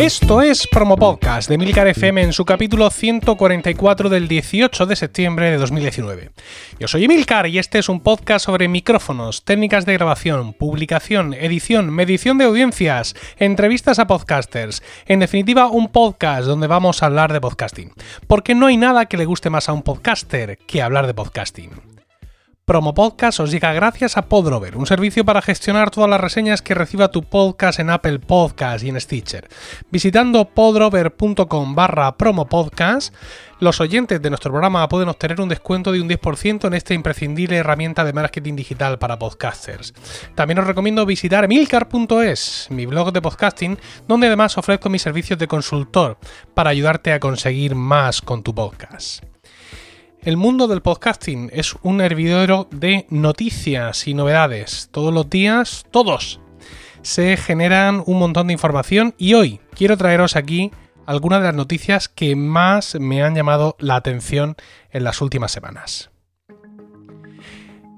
Esto es Promo Podcast de Milcar FM en su capítulo 144 del 18 de septiembre de 2019. Yo soy Emilcar y este es un podcast sobre micrófonos, técnicas de grabación, publicación, edición, medición de audiencias, entrevistas a podcasters. En definitiva, un podcast donde vamos a hablar de podcasting. Porque no hay nada que le guste más a un podcaster que hablar de podcasting. Promo Podcast os llega gracias a Podrover, un servicio para gestionar todas las reseñas que reciba tu podcast en Apple Podcast y en Stitcher. Visitando podrover.com barra promopodcast, los oyentes de nuestro programa pueden obtener un descuento de un 10% en esta imprescindible herramienta de marketing digital para podcasters. También os recomiendo visitar milcar.es, mi blog de podcasting, donde además ofrezco mis servicios de consultor para ayudarte a conseguir más con tu podcast. El mundo del podcasting es un hervidero de noticias y novedades. Todos los días, todos, se generan un montón de información y hoy quiero traeros aquí algunas de las noticias que más me han llamado la atención en las últimas semanas.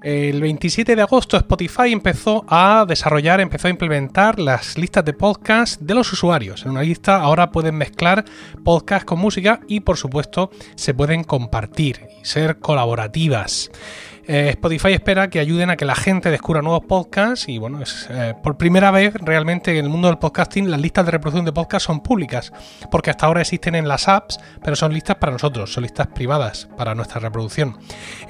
El 27 de agosto Spotify empezó a desarrollar, empezó a implementar las listas de podcast de los usuarios. En una lista ahora pueden mezclar podcast con música y por supuesto se pueden compartir y ser colaborativas. Eh, Spotify espera que ayuden a que la gente descubra nuevos podcasts y bueno, es eh, por primera vez realmente en el mundo del podcasting las listas de reproducción de podcasts son públicas, porque hasta ahora existen en las apps, pero son listas para nosotros, son listas privadas para nuestra reproducción.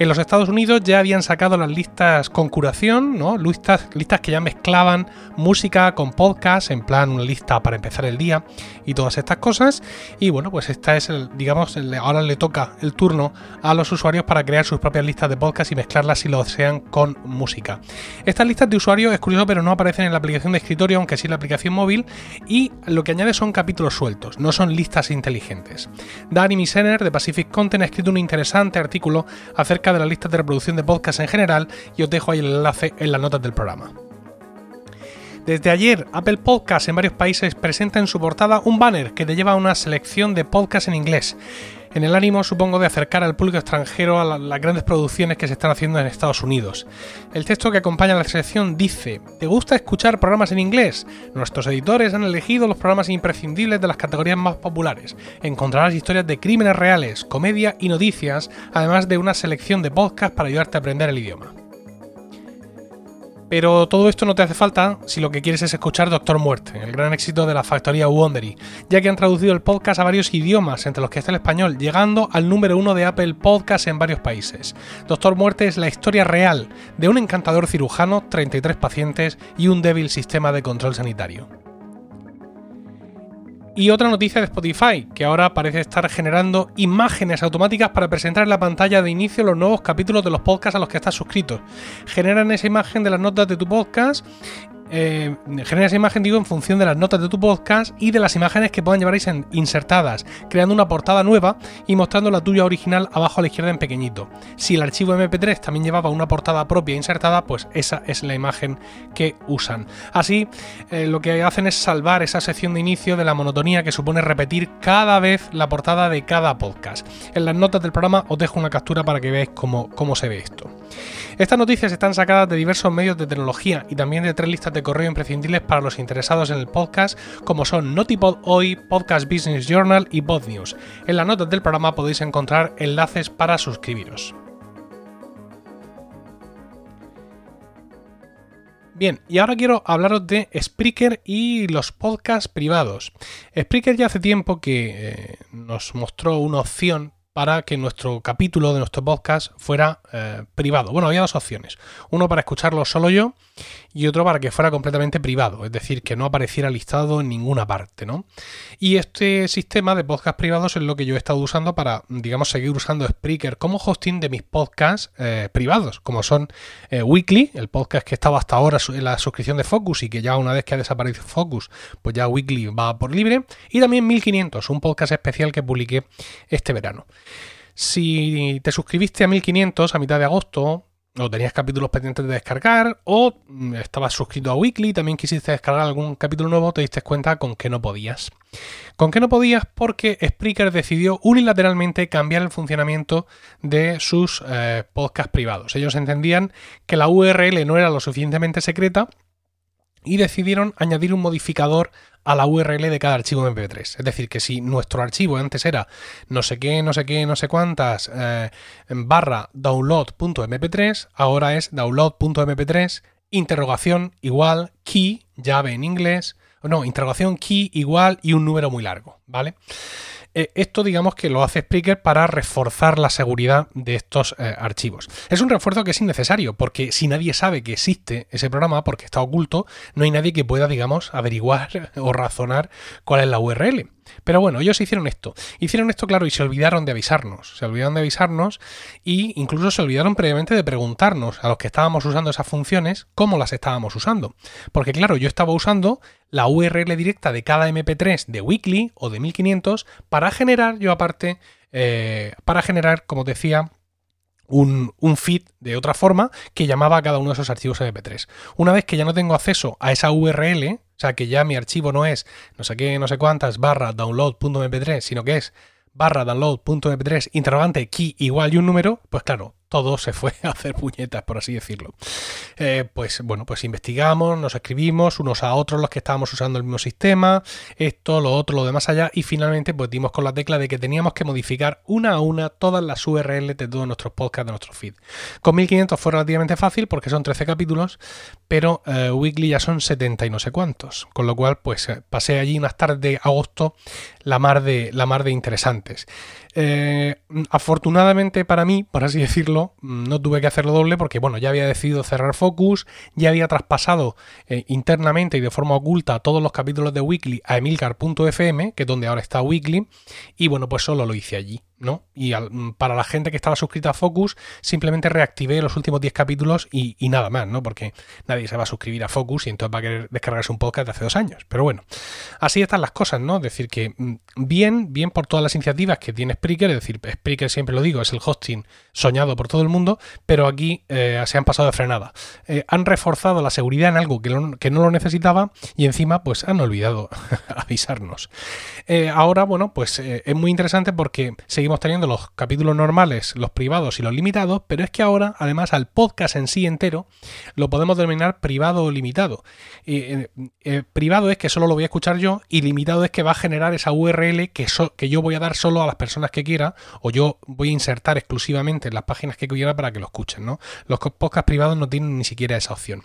En los Estados Unidos ya habían sacado las listas con curación, ¿no? Listas, listas que ya mezclaban música con podcast, en plan una lista para empezar el día y todas estas cosas. Y bueno, pues esta es el, digamos, ahora le toca el turno a los usuarios para crear sus propias listas de podcast y mezclarlas si lo desean con música. Estas listas de usuarios es curioso, pero no aparecen en la aplicación de escritorio, aunque sí en la aplicación móvil, y lo que añade son capítulos sueltos, no son listas inteligentes. Danny Misener de Pacific Content ha escrito un interesante artículo acerca de las listas de reproducción de podcast en general y os dejo ahí el enlace en las notas del programa. Desde ayer, Apple Podcasts en varios países presenta en su portada un banner que te lleva a una selección de podcasts en inglés en el ánimo, supongo, de acercar al público extranjero a las grandes producciones que se están haciendo en Estados Unidos. El texto que acompaña la selección dice, ¿te gusta escuchar programas en inglés? Nuestros editores han elegido los programas imprescindibles de las categorías más populares. Encontrarás historias de crímenes reales, comedia y noticias, además de una selección de podcasts para ayudarte a aprender el idioma. Pero todo esto no te hace falta si lo que quieres es escuchar Doctor Muerte, el gran éxito de la factoría Wondery, ya que han traducido el podcast a varios idiomas, entre los que está el español, llegando al número uno de Apple Podcasts en varios países. Doctor Muerte es la historia real de un encantador cirujano, 33 pacientes y un débil sistema de control sanitario. Y otra noticia de Spotify, que ahora parece estar generando imágenes automáticas para presentar en la pantalla de inicio los nuevos capítulos de los podcasts a los que estás suscrito. Generan esa imagen de las notas de tu podcast eh, genera esa imagen, digo, en función de las notas de tu podcast y de las imágenes que puedan llevar insertadas, creando una portada nueva y mostrando la tuya original abajo a la izquierda en pequeñito. Si el archivo MP3 también llevaba una portada propia insertada, pues esa es la imagen que usan. Así, eh, lo que hacen es salvar esa sección de inicio de la monotonía que supone repetir cada vez la portada de cada podcast. En las notas del programa os dejo una captura para que veáis cómo, cómo se ve esto. Estas noticias están sacadas de diversos medios de tecnología y también de tres listas de correo imprescindibles para los interesados en el podcast, como son Notipod Hoy, Podcast Business Journal y Pod News. En las notas del programa podéis encontrar enlaces para suscribiros. Bien, y ahora quiero hablaros de Spreaker y los podcasts privados. Spreaker ya hace tiempo que eh, nos mostró una opción para que nuestro capítulo de nuestro podcast fuera eh, privado. Bueno, había dos opciones. Uno para escucharlo solo yo y otro para que fuera completamente privado, es decir, que no apareciera listado en ninguna parte, ¿no? Y este sistema de podcast privados es lo que yo he estado usando para, digamos, seguir usando Spreaker como hosting de mis podcasts eh, privados, como son eh, Weekly, el podcast que estaba hasta ahora en la suscripción de Focus y que ya una vez que ha desaparecido Focus, pues ya Weekly va por libre, y también 1500, un podcast especial que publiqué este verano. Si te suscribiste a 1500 a mitad de agosto, o tenías capítulos pendientes de descargar, o estabas suscrito a Weekly, también quisiste descargar algún capítulo nuevo, te diste cuenta con que no podías. Con que no podías porque Spreaker decidió unilateralmente cambiar el funcionamiento de sus eh, podcasts privados. Ellos entendían que la URL no era lo suficientemente secreta y decidieron añadir un modificador a la URL de cada archivo MP3. Es decir, que si nuestro archivo antes era no sé qué, no sé qué, no sé cuántas eh, barra download.mp3, ahora es download.mp3 interrogación igual key, llave en inglés, no, interrogación key igual y un número muy largo, ¿vale? Eh, esto digamos que lo hace Spreaker para reforzar la seguridad de estos eh, archivos. Es un refuerzo que es innecesario porque si nadie sabe que existe ese programa porque está oculto, no hay nadie que pueda, digamos, averiguar o razonar cuál es la URL. Pero bueno, ellos hicieron esto. Hicieron esto, claro, y se olvidaron de avisarnos. Se olvidaron de avisarnos e incluso se olvidaron previamente de preguntarnos a los que estábamos usando esas funciones cómo las estábamos usando. Porque claro, yo estaba usando la URL directa de cada MP3 de Weekly o de 1500 para generar yo aparte, eh, para generar, como decía, un, un, feed de otra forma que llamaba a cada uno de esos archivos MP3. Una vez que ya no tengo acceso a esa URL, o sea que ya mi archivo no es no sé qué, no sé cuántas barra download.mp3, sino que es barra download.mp3 interrogante key igual y un número, pues claro, todo se fue a hacer puñetas, por así decirlo. Eh, pues bueno, pues investigamos, nos escribimos unos a otros los que estábamos usando el mismo sistema, esto, lo otro, lo demás allá, y finalmente pues dimos con la tecla de que teníamos que modificar una a una todas las URL de todos nuestros podcasts, de nuestro feed. Con 1500 fue relativamente fácil porque son 13 capítulos, pero eh, Weekly ya son 70 y no sé cuántos, con lo cual pues eh, pasé allí unas tardes de agosto la mar de, la mar de interesantes. Afortunadamente para mí, por así decirlo, no tuve que hacerlo doble porque, bueno, ya había decidido cerrar Focus, ya había traspasado eh, internamente y de forma oculta todos los capítulos de Weekly a emilcar.fm, que es donde ahora está Weekly, y bueno, pues solo lo hice allí. ¿No? Y mm, para la gente que estaba suscrita a Focus, simplemente reactivé los últimos 10 capítulos y, nada más, ¿no? Porque nadie se va a suscribir a Focus y entonces va a querer descargarse un podcast de hace dos años. Pero bueno, así están las cosas, ¿no? Es decir, que mm, bien, bien por todas las iniciativas que tiene Spreaker, es decir, Spreaker siempre lo digo, es el hosting soñado por todo el mundo, pero aquí eh, se han pasado de frenada. Eh, han reforzado la seguridad en algo que, que, no lo necesitaba y encima pues han olvidado avisarnos. Eh, ahora, bueno, pues es muy interesante porque seguimos teniendo los capítulos normales, los privados y los limitados, pero es que ahora, además, al podcast en sí entero, lo podemos denominar privado o limitado. Eh, eh, privado es que solo lo voy a escuchar yo y limitado es que va a generar esa URL que, yo voy a dar solo a las personas que quiera o yo voy a insertar exclusivamente en las páginas que quiera para que lo escuchen. ¿no? Los podcasts privados no tienen ni siquiera esa opción.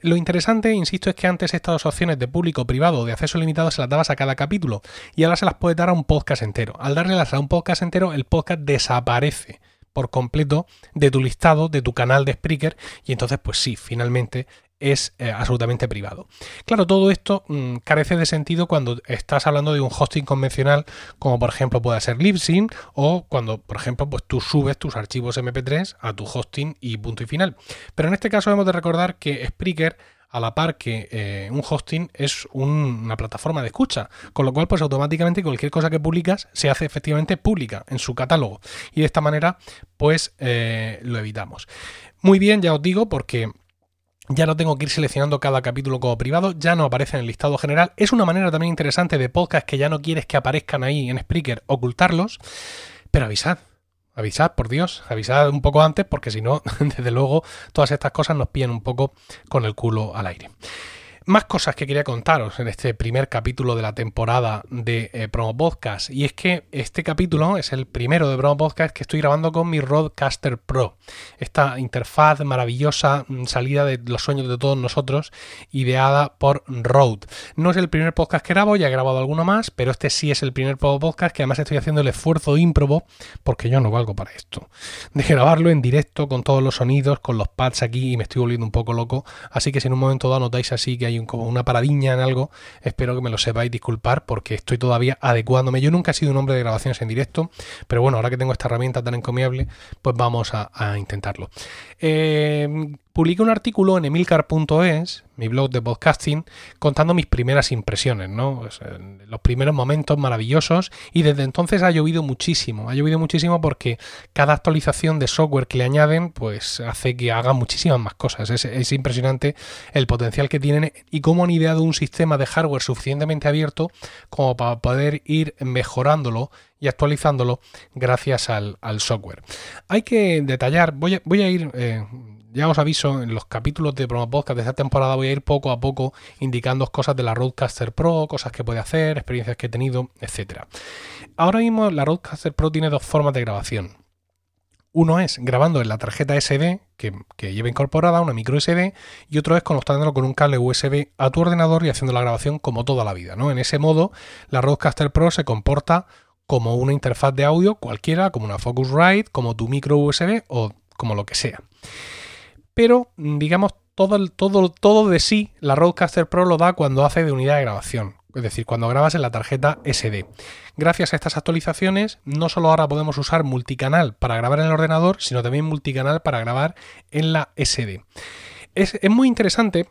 Lo interesante, insisto, es que antes estas dos opciones de público, privado o de acceso limitado se las dabas a cada capítulo y ahora se las puede dar a un podcast entero. Al darles a un podcast entero, el podcast desaparece por completo de tu listado, de tu canal de Spreaker, y entonces, pues sí, finalmente es eh, absolutamente privado. Claro, todo esto mm, carece de sentido cuando estás hablando de un hosting convencional, como por ejemplo puede ser Libsyn, o cuando, por ejemplo, pues tú subes tus archivos MP3 a tu hosting y punto y final. Pero en este caso hemos de recordar que Spreaker a la par que eh, un hosting es una plataforma de escucha, con lo cual pues automáticamente cualquier cosa que publicas se hace efectivamente pública en su catálogo y de esta manera pues eh, lo evitamos. Muy bien, ya os digo, porque ya no tengo que ir seleccionando cada capítulo como privado, ya no aparece en el listado general. Es una manera también interesante de podcast que ya no quieres que aparezcan ahí en Spreaker, ocultarlos, pero avisad, avisad, por Dios, avisad un poco antes, porque si no, desde luego, todas estas cosas nos pillan un poco con el culo al aire. Más cosas que quería contaros en este primer capítulo de la temporada de eh, Promo Podcast. Y es que este capítulo es el primero de Promo Podcast que estoy grabando con mi Roadcaster Pro. Esta interfaz maravillosa, mm, salida de los sueños de todos nosotros, ideada por Rode. No es el primer podcast que grabo, ya he grabado alguno más, pero este sí es el primer Podcast que además estoy haciendo el esfuerzo ímprobo, porque yo no valgo para esto, de grabarlo en directo con todos los sonidos, con los pads aquí y me estoy volviendo un poco loco. Así que si en un momento dado notáis así que hay como una paradiña en algo, espero que me lo sepáis disculpar porque estoy todavía adecuándome. Yo nunca he sido un hombre de grabaciones en directo, pero bueno, ahora que tengo esta herramienta tan encomiable, pues vamos a, intentarlo. Eh, publiqué un artículo en emilcar.es, mi blog de podcasting, contando mis primeras impresiones, ¿no? los primeros momentos maravillosos y desde entonces ha llovido muchísimo, ha llovido muchísimo porque cada actualización de software que le añaden pues hace que haga muchísimas más cosas. Es, es impresionante el potencial que tienen y cómo han ideado un sistema de hardware suficientemente abierto como para poder ir mejorándolo y actualizándolo gracias al, software. Hay que detallar, voy a, voy a ir... Eh, ya os aviso, en los capítulos de Promo Podcast de esta temporada voy a ir poco a poco indicando cosas de la Roadcaster Pro, cosas que puede hacer, experiencias que he tenido, etc. Ahora mismo la Roadcaster Pro tiene dos formas de grabación. Uno es grabando en la tarjeta SD que, lleva incorporada, una micro SD, y otro es conectándolo con un cable USB a tu ordenador y haciendo la grabación como toda la vida. ¿no? En ese modo, la Roadcaster Pro se comporta como una interfaz de audio cualquiera, como una Focusrite, como tu micro USB o como lo que sea. Pero, digamos, todo, todo, todo de sí, la Roadcaster Pro lo da cuando hace de unidad de grabación es decir, cuando grabas en la tarjeta SD. Gracias a estas actualizaciones, no solo ahora podemos usar multicanal para grabar en el ordenador, sino también multicanal para grabar en la SD. Es, muy interesante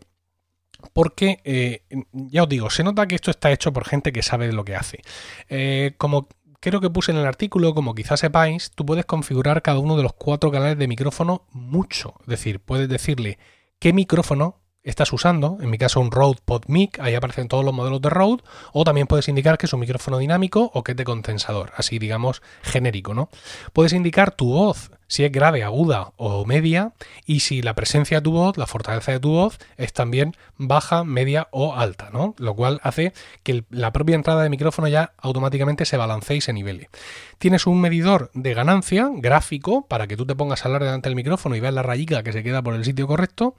porque, eh, ya os digo, se nota que esto está hecho por gente que sabe lo que hace. Eh, como creo que puse en el artículo, como quizás sepáis, tú puedes configurar cada uno de los cuatro canales de micrófono mucho. Es decir, puedes decirle qué micrófono estás usando, en mi caso un Rode PodMic, ahí aparecen todos los modelos de Rode, o también puedes indicar que es un micrófono dinámico o que es de condensador, así digamos genérico, ¿no? Puedes indicar tu voz, si es grave, aguda o media, y si la presencia de tu voz, la fortaleza de tu voz, es también baja, media o alta, ¿no? Lo cual hace que la propia entrada de micrófono ya automáticamente se balancee y se nivele. Tienes un medidor de ganancia gráfico para que tú te pongas a hablar delante del micrófono y veas la rayica que se queda por el sitio correcto,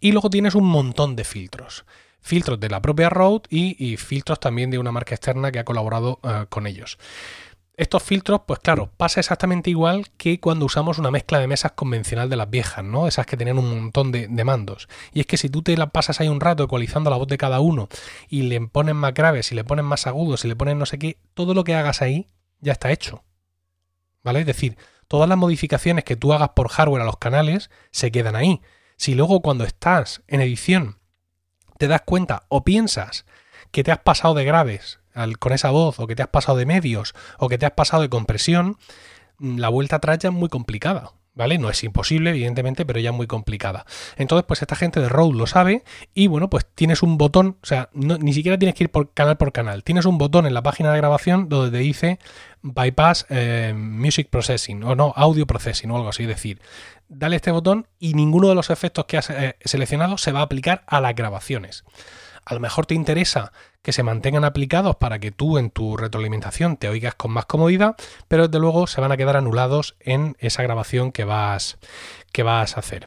y luego tienes un montón de filtros filtros de la propia Rode y, filtros también de una marca externa que ha colaborado eh, con ellos. Estos filtros, pues claro, pasa exactamente igual que cuando usamos una mezcla de mesas convencional de las viejas, ¿no? Esas que tenían un montón de, mandos. Y es que si tú te la pasas ahí un rato ecualizando la voz de cada uno y le pones más graves, y le pones más agudos, y le pones no sé qué, todo lo que hagas ahí ya está hecho. ¿Vale? Es decir, todas las modificaciones que tú hagas por hardware a los canales se quedan ahí. Si luego cuando estás en edición te das cuenta o piensas que te has pasado de graves con esa voz, o que te has pasado de medios, o que te has pasado de compresión, mm, la vuelta atrás ya es muy complicada. ¿Vale? No es imposible, evidentemente, pero ya es muy complicada. Entonces, pues esta gente de Rode lo sabe y bueno, pues tienes un botón, o sea, ni siquiera tienes que ir por canal por canal. Tienes un botón en la página de grabación donde te dice Bypass eh, Music Processing o no, Audio Processing o algo así. Es decir, dale este botón y ninguno de los efectos que has eh, seleccionado se va a aplicar a las grabaciones. A lo mejor te interesa que se mantengan aplicados para que tú en tu retroalimentación te oigas con más comodidad, pero desde luego se van a quedar anulados en esa grabación que vas, que vas a hacer.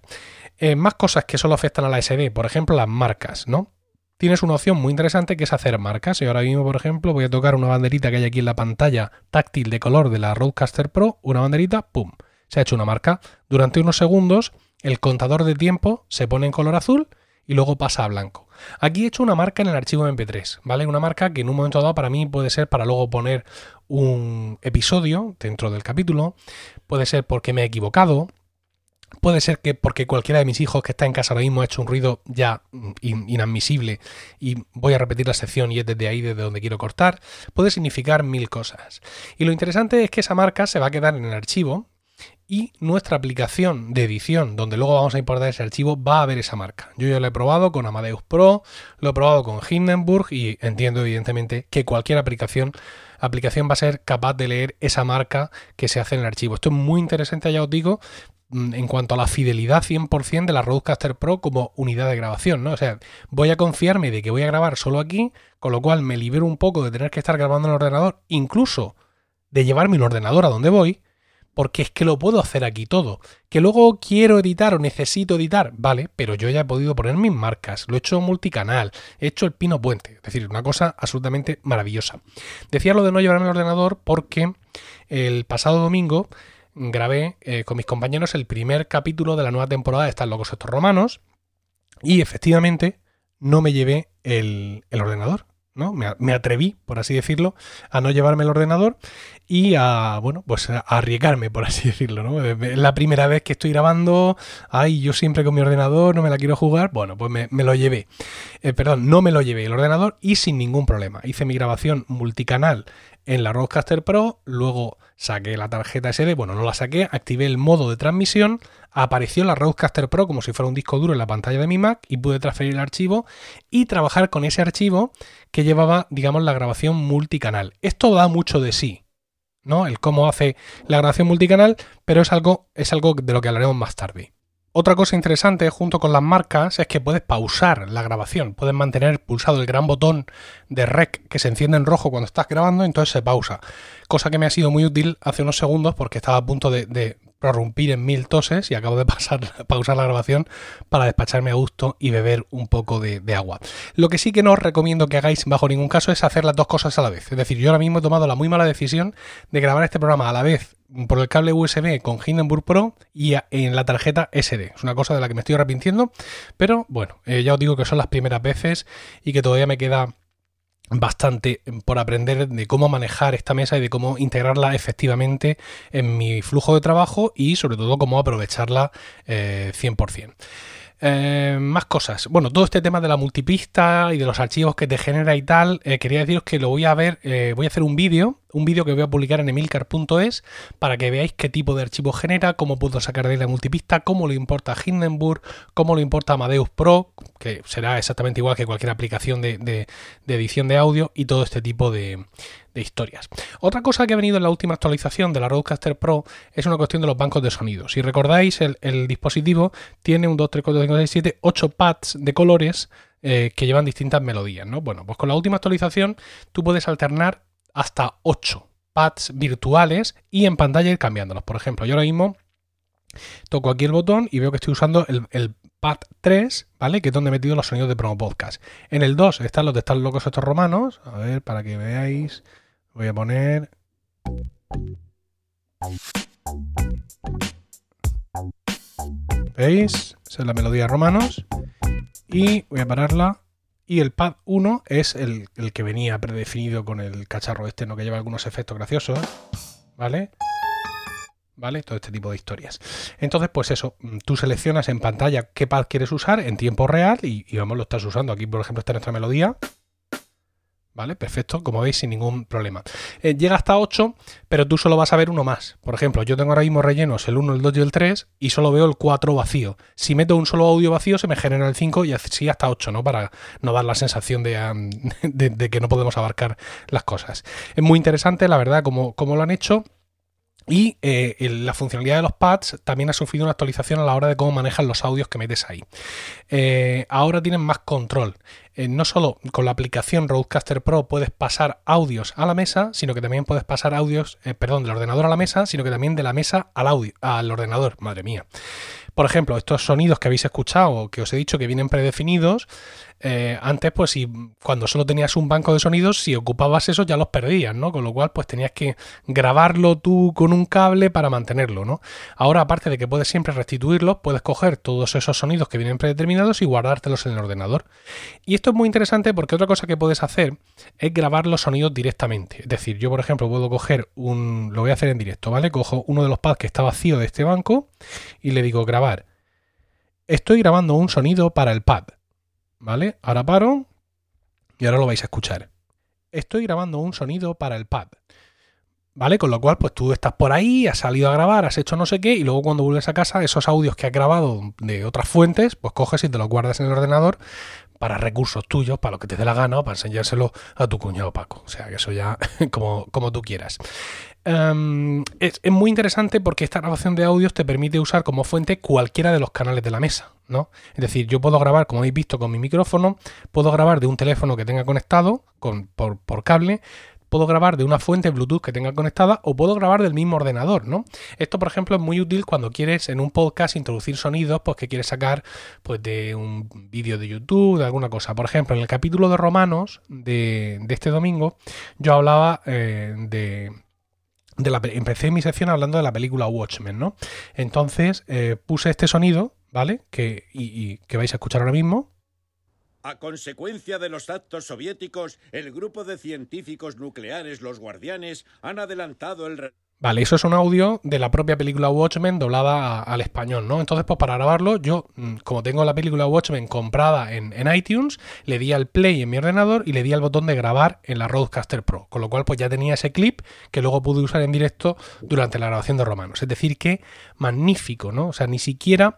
Eh, más cosas que solo afectan a la SD, por ejemplo las marcas, ¿no? Tienes una opción muy interesante que es hacer marcas. Y ahora mismo, por ejemplo, voy a tocar una banderita que hay aquí en la pantalla táctil de color de la Roadcaster Pro, una banderita, ¡pum! Se ha hecho una marca. Durante unos segundos, el contador de tiempo se pone en color azul y luego pasa a blanco. Aquí he hecho una marca en el archivo MP3, ¿vale? Una marca que en un momento dado para mí puede ser para luego poner un episodio dentro del capítulo, puede ser porque me he equivocado, Puede ser que porque cualquiera de mis hijos que está en casa ahora mismo ha hecho un ruido ya inadmisible y voy a repetir la sección y es desde ahí desde donde quiero cortar. Puede significar mil cosas. Y lo interesante es que esa marca se va a quedar en el archivo y nuestra aplicación de edición, donde luego vamos a importar ese archivo, va a ver esa marca. Yo ya lo he probado con Amadeus Pro, lo he probado con Hindenburg y entiendo evidentemente que cualquier aplicación, aplicación va a ser capaz de leer esa marca que se hace en el archivo. Esto es muy interesante, ya os digo, mm, en cuanto a la fidelidad 100% de la Rodecaster Pro como unidad de grabación, ¿no? O sea, voy a confiarme de que voy a grabar solo aquí, con lo cual me libero un poco de tener que estar grabando en el ordenador, incluso de llevarme un ordenador a donde voy, porque es que lo puedo hacer aquí todo. Que luego quiero editar o necesito editar, vale, pero yo ya he podido poner mis marcas, lo he hecho multicanal, he hecho el pino puente, es decir, una cosa absolutamente maravillosa. Decía lo de no llevarme el ordenador porque el pasado domingo grabé eh, con mis compañeros el primer capítulo de la nueva temporada de Están locos estos romanos y efectivamente no me llevé el ordenador. ¿No? Me, atreví, por así decirlo, a no llevarme el ordenador y a, bueno, pues a arriesgarme, por así decirlo, ¿no? Es la primera vez que estoy grabando, ay, yo siempre con mi ordenador no me la quiero jugar, bueno, pues me, lo llevé. Eh, perdón, no me lo llevé el ordenador y sin ningún problema. Hice mi grabación multicanal en la Rodecaster Pro, luego saqué la tarjeta SD, bueno, no la saqué, activé el modo de transmisión, apareció la Rodecaster Pro como si fuera un disco duro en la pantalla de mi Mac y pude transferir el archivo y trabajar con ese archivo que llevaba, digamos, la grabación multicanal. Esto da mucho de sí, ¿no? El cómo hace la grabación multicanal, pero es algo, es algo de lo que hablaremos más tarde. Otra cosa interesante junto con las marcas es que puedes pausar la grabación, puedes mantener pulsado el gran botón de rec que se enciende en rojo cuando estás grabando, entonces se pausa. Cosa que me ha sido muy útil hace unos segundos porque estaba a punto de, prorrumpir en mil toses y acabo de pasar, pausar la grabación para despacharme a gusto y beber un poco de, agua. Lo que sí que no os recomiendo que hagáis bajo ningún caso es hacer las dos cosas a la vez. Es decir, yo ahora mismo he tomado la muy mala decisión de grabar este programa a la vez por el cable USB con Hindenburg Pro y en la tarjeta SD. Es una cosa de la que me estoy arrepintiendo, pero bueno, eh, ya os digo que son las primeras veces y que todavía me queda bastante por aprender de cómo manejar esta mesa y de cómo integrarla efectivamente en mi flujo de trabajo y sobre todo cómo aprovecharla 100%. Eh, eh, más cosas. Bueno, todo este tema de la multipista y de los archivos que te genera y tal, quería deciros que lo voy a ver, voy a hacer un vídeo un vídeo que voy a publicar en emilcar.es para que veáis qué tipo de archivo genera, cómo puedo sacar de la multipista, cómo le importa Hindenburg, cómo le importa Amadeus Pro, que será exactamente igual que cualquier aplicación de, edición de audio y todo este tipo de, historias. Otra cosa que ha venido en la última actualización de la Rodecaster Pro es una cuestión de los bancos de sonido. Si recordáis, el, dispositivo tiene un 2, 3, 4, 5, 6, 7, 8 pads de colores eh, que llevan distintas melodías, ¿no? Bueno, pues con la última actualización tú puedes alternar hasta 8 pads virtuales y en pantalla ir cambiándolos. Por ejemplo, yo ahora mismo toco aquí el botón y veo que estoy usando el, pad 3, ¿vale? Que es donde he metido los sonidos de promo podcast. En el 2 están los de estar locos estos romanos. A ver, para que veáis, voy a poner... ¿Veis? Esa es la melodía romanos. Y voy a pararla y el pad 1 es el, que venía predefinido con el cacharro este, ¿no? que lleva algunos efectos graciosos, ¿vale? ¿Vale? Todo este tipo de historias. Entonces, pues eso, tú seleccionas en pantalla qué pad quieres usar en tiempo real y, y vamos, lo estás usando. Aquí, por ejemplo, está nuestra melodía. ¿Vale? Perfecto, como veis, sin ningún problema. Eh, llega hasta 8, pero tú solo vas a ver uno más. Por ejemplo, yo tengo ahora mismo rellenos el 1, el 2 y el 3 y solo veo el 4 vacío. Si meto un solo audio vacío, se me genera el 5 y así hasta 8, ¿no? Para no dar la sensación de, que no podemos abarcar las cosas. Es muy interesante, la verdad, como, como lo han hecho. Y eh, la funcionalidad de los pads también ha sufrido una actualización a la hora de cómo manejan los audios que metes ahí. Eh, ahora tienen más control. Eh, no solo con la aplicación Roadcaster Pro puedes pasar audios a la mesa, sino que también puedes pasar audios, perdón, del ordenador a la mesa, sino que también de la mesa al audio, al ordenador. Madre mía. Por ejemplo, estos sonidos que habéis escuchado, que os he dicho que vienen predefinidos, eh, antes, pues si cuando solo tenías un banco de sonidos, si ocupabas eso ya los perdías, ¿no? Con lo cual, pues tenías que grabarlo tú con un cable para mantenerlo, ¿no? Ahora, aparte de que puedes siempre restituirlos, puedes coger todos esos sonidos que vienen predeterminados y guardártelos en el ordenador. Y esto es muy interesante porque otra cosa que puedes hacer es grabar los sonidos directamente. Es decir, yo, por ejemplo, puedo coger un. Lo voy a hacer en directo, ¿vale? Cojo uno de los pads que está vacío de este banco y le digo grabar. Estoy grabando un sonido para el pad. ¿Vale? Ahora paro y ahora lo vais a escuchar. Estoy grabando un sonido para el pad. ¿Vale? Con lo cual, pues tú estás por ahí, has salido a grabar, has hecho no sé qué, y luego cuando vuelves a casa, esos audios que has grabado de otras fuentes, pues coges y te los guardas en el ordenador para recursos tuyos, para lo que te dé la gana, o para enseñárselo a tu cuñado Paco. O sea, que eso ya como, como tú quieras. Em, es, muy interesante porque esta grabación de audios te permite usar como fuente cualquiera de los canales de la mesa, ¿no? Es decir, yo puedo grabar, como habéis visto, con mi micrófono, puedo grabar de un teléfono que tenga conectado con, por, por cable, puedo grabar de una fuente Bluetooth que tenga conectada o puedo grabar del mismo ordenador, ¿no? Esto, por ejemplo, es muy útil cuando quieres en un podcast introducir sonidos, pues que quieres sacar pues de un vídeo de YouTube, de alguna cosa. Por ejemplo, en el capítulo de Romanos de, este domingo, yo hablaba eh, de de la, empecé mi sección hablando de la película Watchmen, ¿no? Entonces eh, puse este sonido, ¿vale? Que, y, que vais a escuchar ahora mismo. A consecuencia de los actos soviéticos, el grupo de científicos nucleares, los guardianes, han adelantado el... Vale, eso es un audio de la propia película Watchmen doblada al español, ¿no? Entonces, pues para grabarlo, yo, mm, como tengo la película Watchmen comprada en, iTunes, le di al play en mi ordenador y le di al botón de grabar en la Roadcaster Pro. Con lo cual, pues ya tenía ese clip que luego pude usar en directo durante la grabación de Romanos. Es decir, que magnífico, ¿no? O sea, ni siquiera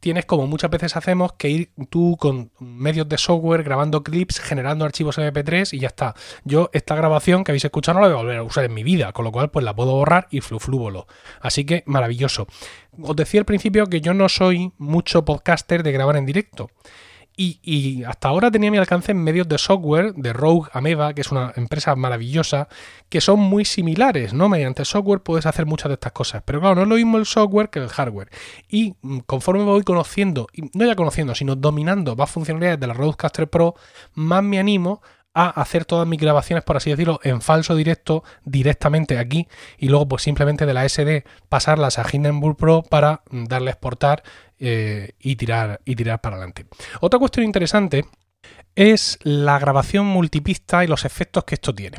tienes, como muchas veces hacemos, que ir tú con medios de software grabando clips, generando archivos MP3 y ya está. Yo, esta grabación que habéis escuchado no la voy a volver a usar en mi vida, con lo cual, pues la puedo borrar y flu voló. Así que maravilloso. Os decía al principio que yo no soy mucho podcaster de grabar en directo. Y, hasta ahora tenía mi alcance en medios de software de Rogue Ameba, que es una empresa maravillosa, que son muy similares, ¿no? Mediante software puedes hacer muchas de estas cosas. Pero claro, no es lo mismo el software que el hardware. Y mm, conforme me voy conociendo, y no ya conociendo, sino dominando más funcionalidades de la Rodecaster Pro, más me animo a hacer todas mis grabaciones, por así decirlo, en falso directo directamente aquí y luego pues simplemente de la SD pasarlas a Hindenburg Pro para darle a exportar eh, y, tirar, y tirar para adelante. Otra cuestión interesante es la grabación multipista y los efectos que esto tiene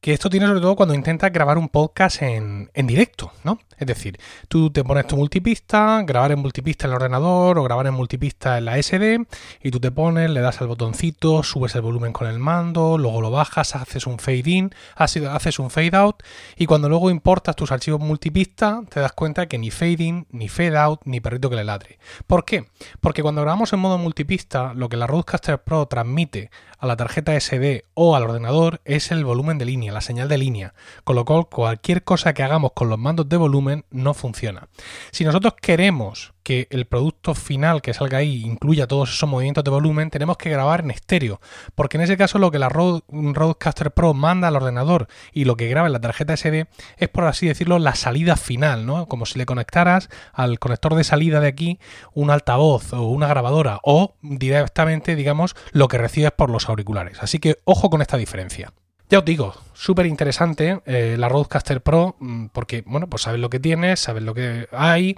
que esto tiene sobre todo cuando intentas grabar un podcast en, en, directo, ¿no? Es decir, tú te pones tu multipista, grabar en multipista en el ordenador o grabar en multipista en la SD y tú te pones, le das al botoncito, subes el volumen con el mando, luego lo bajas, haces un fade in, haces un fade out y cuando luego importas tus archivos multipista te das cuenta que ni fade in, ni fade out, ni perrito que le ladre. ¿Por qué? Porque cuando grabamos en modo multipista, lo que la Rodecaster Pro transmite a la tarjeta SD o al ordenador es el volumen de línea, la señal de línea, con lo cual cualquier cosa que hagamos con los mandos de volumen no funciona. Si nosotros queremos que el producto final que salga ahí incluya todos esos movimientos de volumen, tenemos que grabar en estéreo, porque en ese caso lo que la Rodecaster Pro manda al ordenador y lo que graba en la tarjeta SD es, por así decirlo, la salida final, ¿no? Como si le conectaras al conector de salida de aquí un altavoz o una grabadora o directamente, digamos, lo que recibes por los auriculares. Así que ojo con esta diferencia. Ya os digo, súper interesante eh, la Rodecaster Pro, mm, porque, bueno, pues sabes lo que tienes, sabes lo que hay.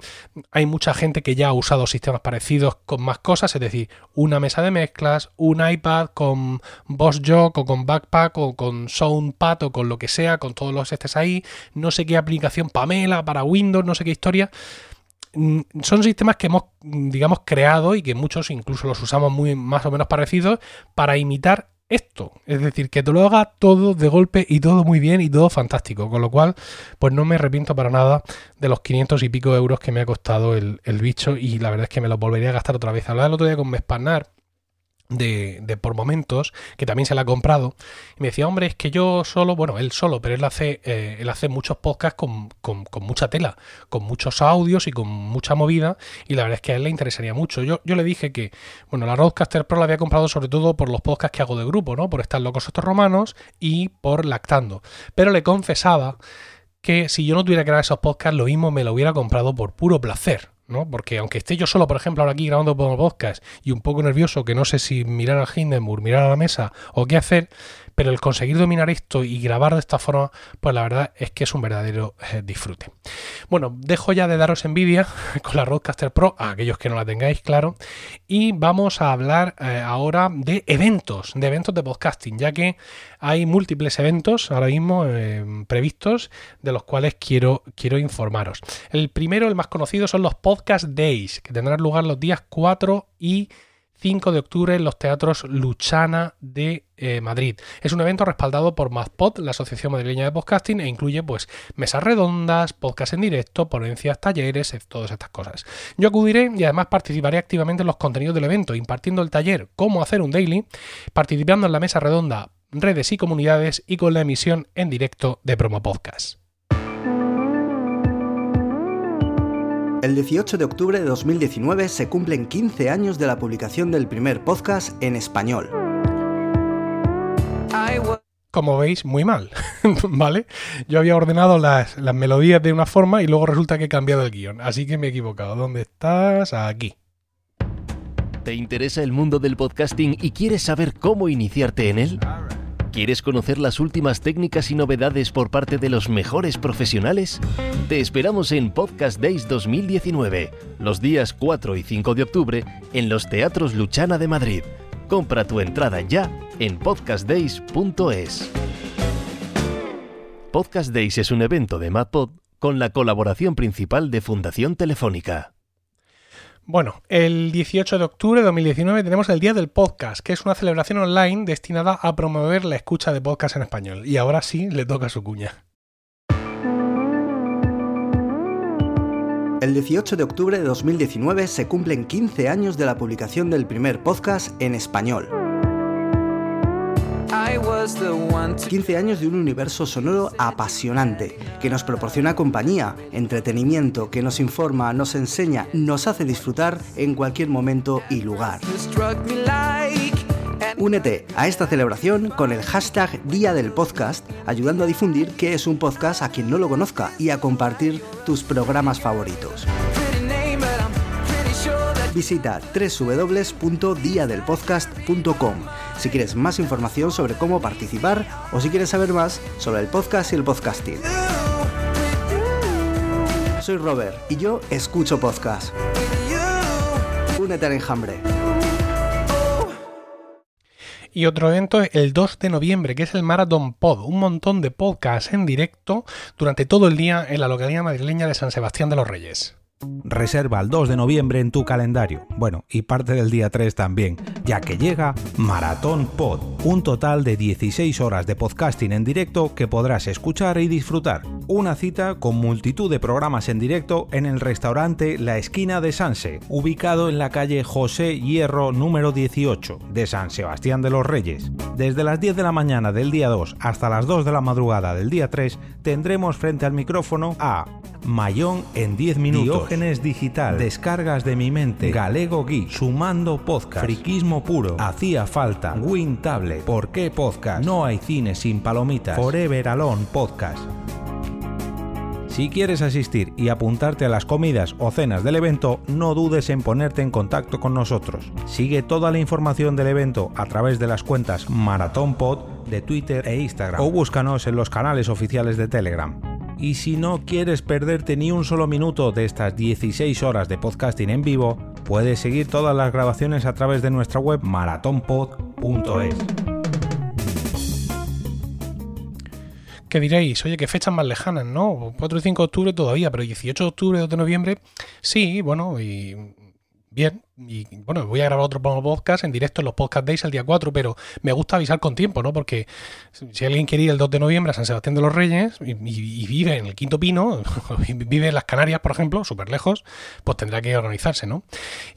Hay mucha gente que ya ha usado sistemas parecidos con más cosas, es decir, una mesa de mezclas, un iPad con Boss Jog o con Backpack o con Soundpad o con lo que sea, con todos los estés ahí. No sé qué aplicación Pamela para Windows, no sé qué historia mm, son sistemas que hemos, digamos, creado y que muchos incluso los usamos muy más o menos parecidos para imitar esto. Es decir, que te lo haga todo de golpe y todo muy bien y todo fantástico. Con lo cual, pues no me arrepiento para nada de los 500 y pico euros que me ha costado el, bicho y la verdad es que me lo volvería a gastar otra vez. Hablaba el otro día con Mespanar de, por momentos, que también se la ha comprado, y me decía, hombre, es que yo solo, bueno, él solo, pero él hace, eh, él hace muchos podcasts con, con, mucha tela, con muchos audios y con mucha movida, y la verdad es que a él le interesaría mucho. Yo, yo le dije que, bueno, la Roadcaster Pro la había comprado sobre todo por los podcasts que hago de grupo, ¿no? Por estar locos estos romanos y por lactando. Pero le confesaba que si yo no tuviera que grabar esos podcasts, lo mismo me lo hubiera comprado por puro placer. ¿No? Porque aunque esté yo solo, por ejemplo, ahora aquí grabando por podcast y un poco nervioso, que no sé si mirar al Hindenburg, mirar a la mesa o qué hacer, pero el conseguir dominar esto y grabar de esta forma, pues la verdad es que es un verdadero eh, disfrute. Bueno, dejo ya de daros envidia con la Roadcaster Pro, a aquellos que no la tengáis, claro, y vamos a hablar eh, ahora de eventos, de eventos de podcasting, ya que hay múltiples eventos ahora mismo eh, previstos de los cuales quiero, quiero informaros. El primero, el más conocido, son los Podcast Days, que tendrán lugar los días 4 y 5 de octubre en los teatros Luchana de eh, Madrid. Es un evento respaldado por MadPod, la Asociación Madrileña de Podcasting, e incluye pues mesas redondas, podcast en directo, ponencias, talleres, todas estas cosas. Yo acudiré y además participaré activamente en los contenidos del evento, impartiendo el taller Cómo hacer un daily, participando en la mesa redonda redes y comunidades y con la emisión en directo de Promo Podcast. El 18 de octubre de 2019 se cumplen 15 años de la publicación del primer podcast en español. Como veis, muy mal, ¿vale? Yo había ordenado las, las, melodías de una forma y luego resulta que he cambiado el guion, así que me he equivocado. ¿Dónde estás? Aquí. ¿Te interesa el mundo del podcasting y quieres saber cómo iniciarte en él? ¿Quieres conocer las últimas técnicas y novedades por parte de los mejores profesionales? Te esperamos en Podcast Days 2019, los días 4 y 5 de octubre, en los Teatros Luchana de Madrid. Compra tu entrada ya en podcastdays.es. Podcast Days es un evento de MadPod con la colaboración principal de Fundación Telefónica. Bueno, el 18 de octubre de 2019 tenemos el Día del Podcast, que es una celebración online destinada a promover la escucha de podcast en español. Y ahora sí le toca su cuña. El 18 de octubre de 2019 se cumplen 15 años de la publicación del primer podcast en español. 15 años de un universo sonoro apasionante, que nos proporciona compañía, entretenimiento, que nos informa, nos enseña, nos hace disfrutar en cualquier momento y lugar. Únete a esta celebración con el hashtag Día del Podcast, ayudando a difundir qué es un podcast a quien no lo conozca y a compartir tus programas favoritos. Visita www.diadelpodcast.com si quieres más información sobre cómo participar o si quieres saber más sobre el podcast y el podcasting. Soy Robert y yo escucho podcast. Únete al enjambre. Y otro evento el 2 de noviembre, que es el Marathon Pod, un montón de podcasts en directo durante todo el día en la localidad madrileña de San Sebastián de los Reyes. Reserva el 2 de noviembre en tu calendario. Bueno, y parte del día 3 también, ya que llega Maratón Pod, un total de 16 horas de podcasting en directo que podrás escuchar y disfrutar. Una cita con multitud de programas en directo en el restaurante La Esquina de Sanse, ubicado en la calle José Hierro número 18 de San Sebastián de los Reyes. Desde las 10 de la mañana del día 2 hasta las 2 de la madrugada del día 3 tendremos frente al micrófono a Mayón en 10 minutos, Diógenes Digital, Descargas de mi mente, Galego Geek, Sumando Podcast, Friquismo Puro, Hacía Falta, Win Tablet, ¿Por qué Podcast? No hay cine sin palomitas, Forever Alone Podcast. Si quieres asistir y apuntarte a las comidas o cenas del evento, no dudes en ponerte en contacto con nosotros. Sigue toda la información del evento a través de las cuentas MarathonPod de Twitter e Instagram o búscanos en los canales oficiales de Telegram. Y si no quieres perderte ni un solo minuto de estas 16 horas de podcasting en vivo, puedes seguir todas las grabaciones a través de nuestra web maratonpod.es. ¿Qué diréis? Oye, qué fechas más lejanas, ¿no? 4 y 5 de octubre todavía, pero 18 de octubre, 2 de noviembre, sí, bueno, y bien, y bueno, voy a grabar otro podcast en directo en los Podcast Days el día 4, pero me gusta avisar con tiempo, ¿no? Porque si alguien quiere ir el 2 de noviembre a San Sebastián de los Reyes y, vive en el Quinto Pino, vive en las Canarias, por ejemplo, súper lejos, pues tendrá que organizarse, ¿no?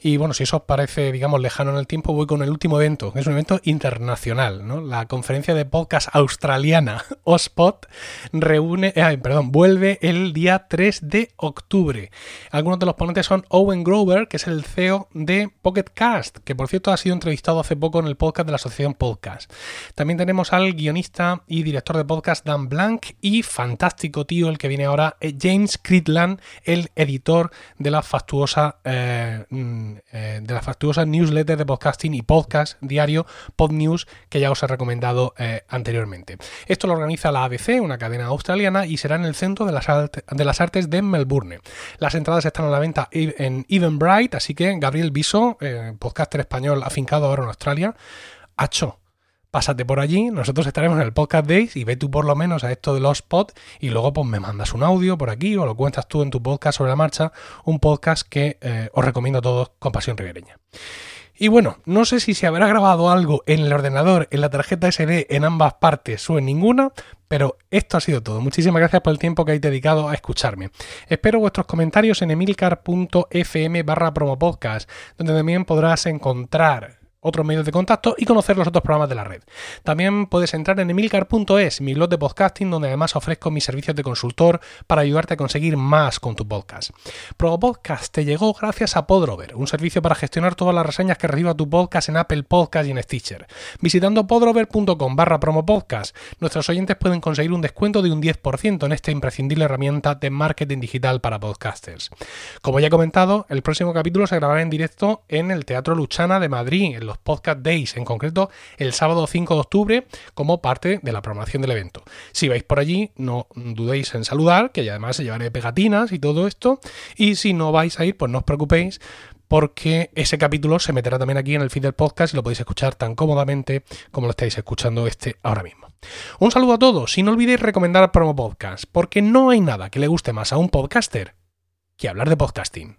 Y bueno, si eso os parece, digamos, lejano en el tiempo, voy con el último evento, que es un evento internacional, ¿no? La conferencia de podcast australiana OSPOT reúne, eh, perdón, vuelve el día 3 de octubre. Algunos de los ponentes son Owen Grover, que es el CEO de Pocket Cast, que por cierto ha sido entrevistado hace poco en el podcast de la Asociación Podcast. También tenemos al guionista y director de podcast Dan Blank y fantástico tío el que viene ahora, eh, James Critland, el editor de la fastuosa eh, mm, eh, de la fastuosa newsletter de podcasting y podcast diario Pod News que ya os he recomendado anteriormente. Esto lo organiza la ABC, una cadena australiana, y será en el centro de las, de las artes de Melbourne. Las entradas están a la venta en Eventbrite, así que Gabriel Viso, eh, podcaster español afincado ahora en Australia, Hacho, pásate por allí, nosotros estaremos en el Podcast Days y ve tú por lo menos a esto de los spots y luego pues me mandas un audio por aquí o lo cuentas tú en tu podcast sobre la marcha, un podcast que eh, os recomiendo a todos con pasión ribereña. Y bueno, no sé si se habrá grabado algo en el ordenador, en la tarjeta SD, en ambas partes o en ninguna, pero esto ha sido todo. Muchísimas gracias por el tiempo que habéis dedicado a escucharme. Espero vuestros comentarios en emilcar.fm barra promopodcast, donde también podrás encontrar otros medios de contacto y conocer los otros programas de la red. También puedes entrar en emilcar.es, mi blog de podcasting, donde además ofrezco mis servicios de consultor para ayudarte a conseguir más con tu podcast. Pro Podcast te llegó gracias a Podrover, un servicio para gestionar todas las reseñas que reciba tu podcast en Apple Podcast y en Stitcher. Visitando podrover.com barra promopodcast, nuestros oyentes pueden conseguir un descuento de un 10% en esta imprescindible herramienta de marketing digital para podcasters. Como ya he comentado, el próximo capítulo se grabará en directo en el Teatro Luchana de Madrid, en Podcast Days, en concreto el sábado 5 de octubre, como parte de la programación del evento. Si vais por allí, no dudéis en saludar, que además se llevaré pegatinas y todo esto. Y si no vais a ir, pues no os preocupéis, porque ese capítulo se meterá también aquí en el feed del podcast y lo podéis escuchar tan cómodamente como lo estáis escuchando este ahora mismo. Un saludo a todos y no olvidéis recomendar Promo Podcast, porque no hay nada que le guste más a un podcaster que hablar de podcasting.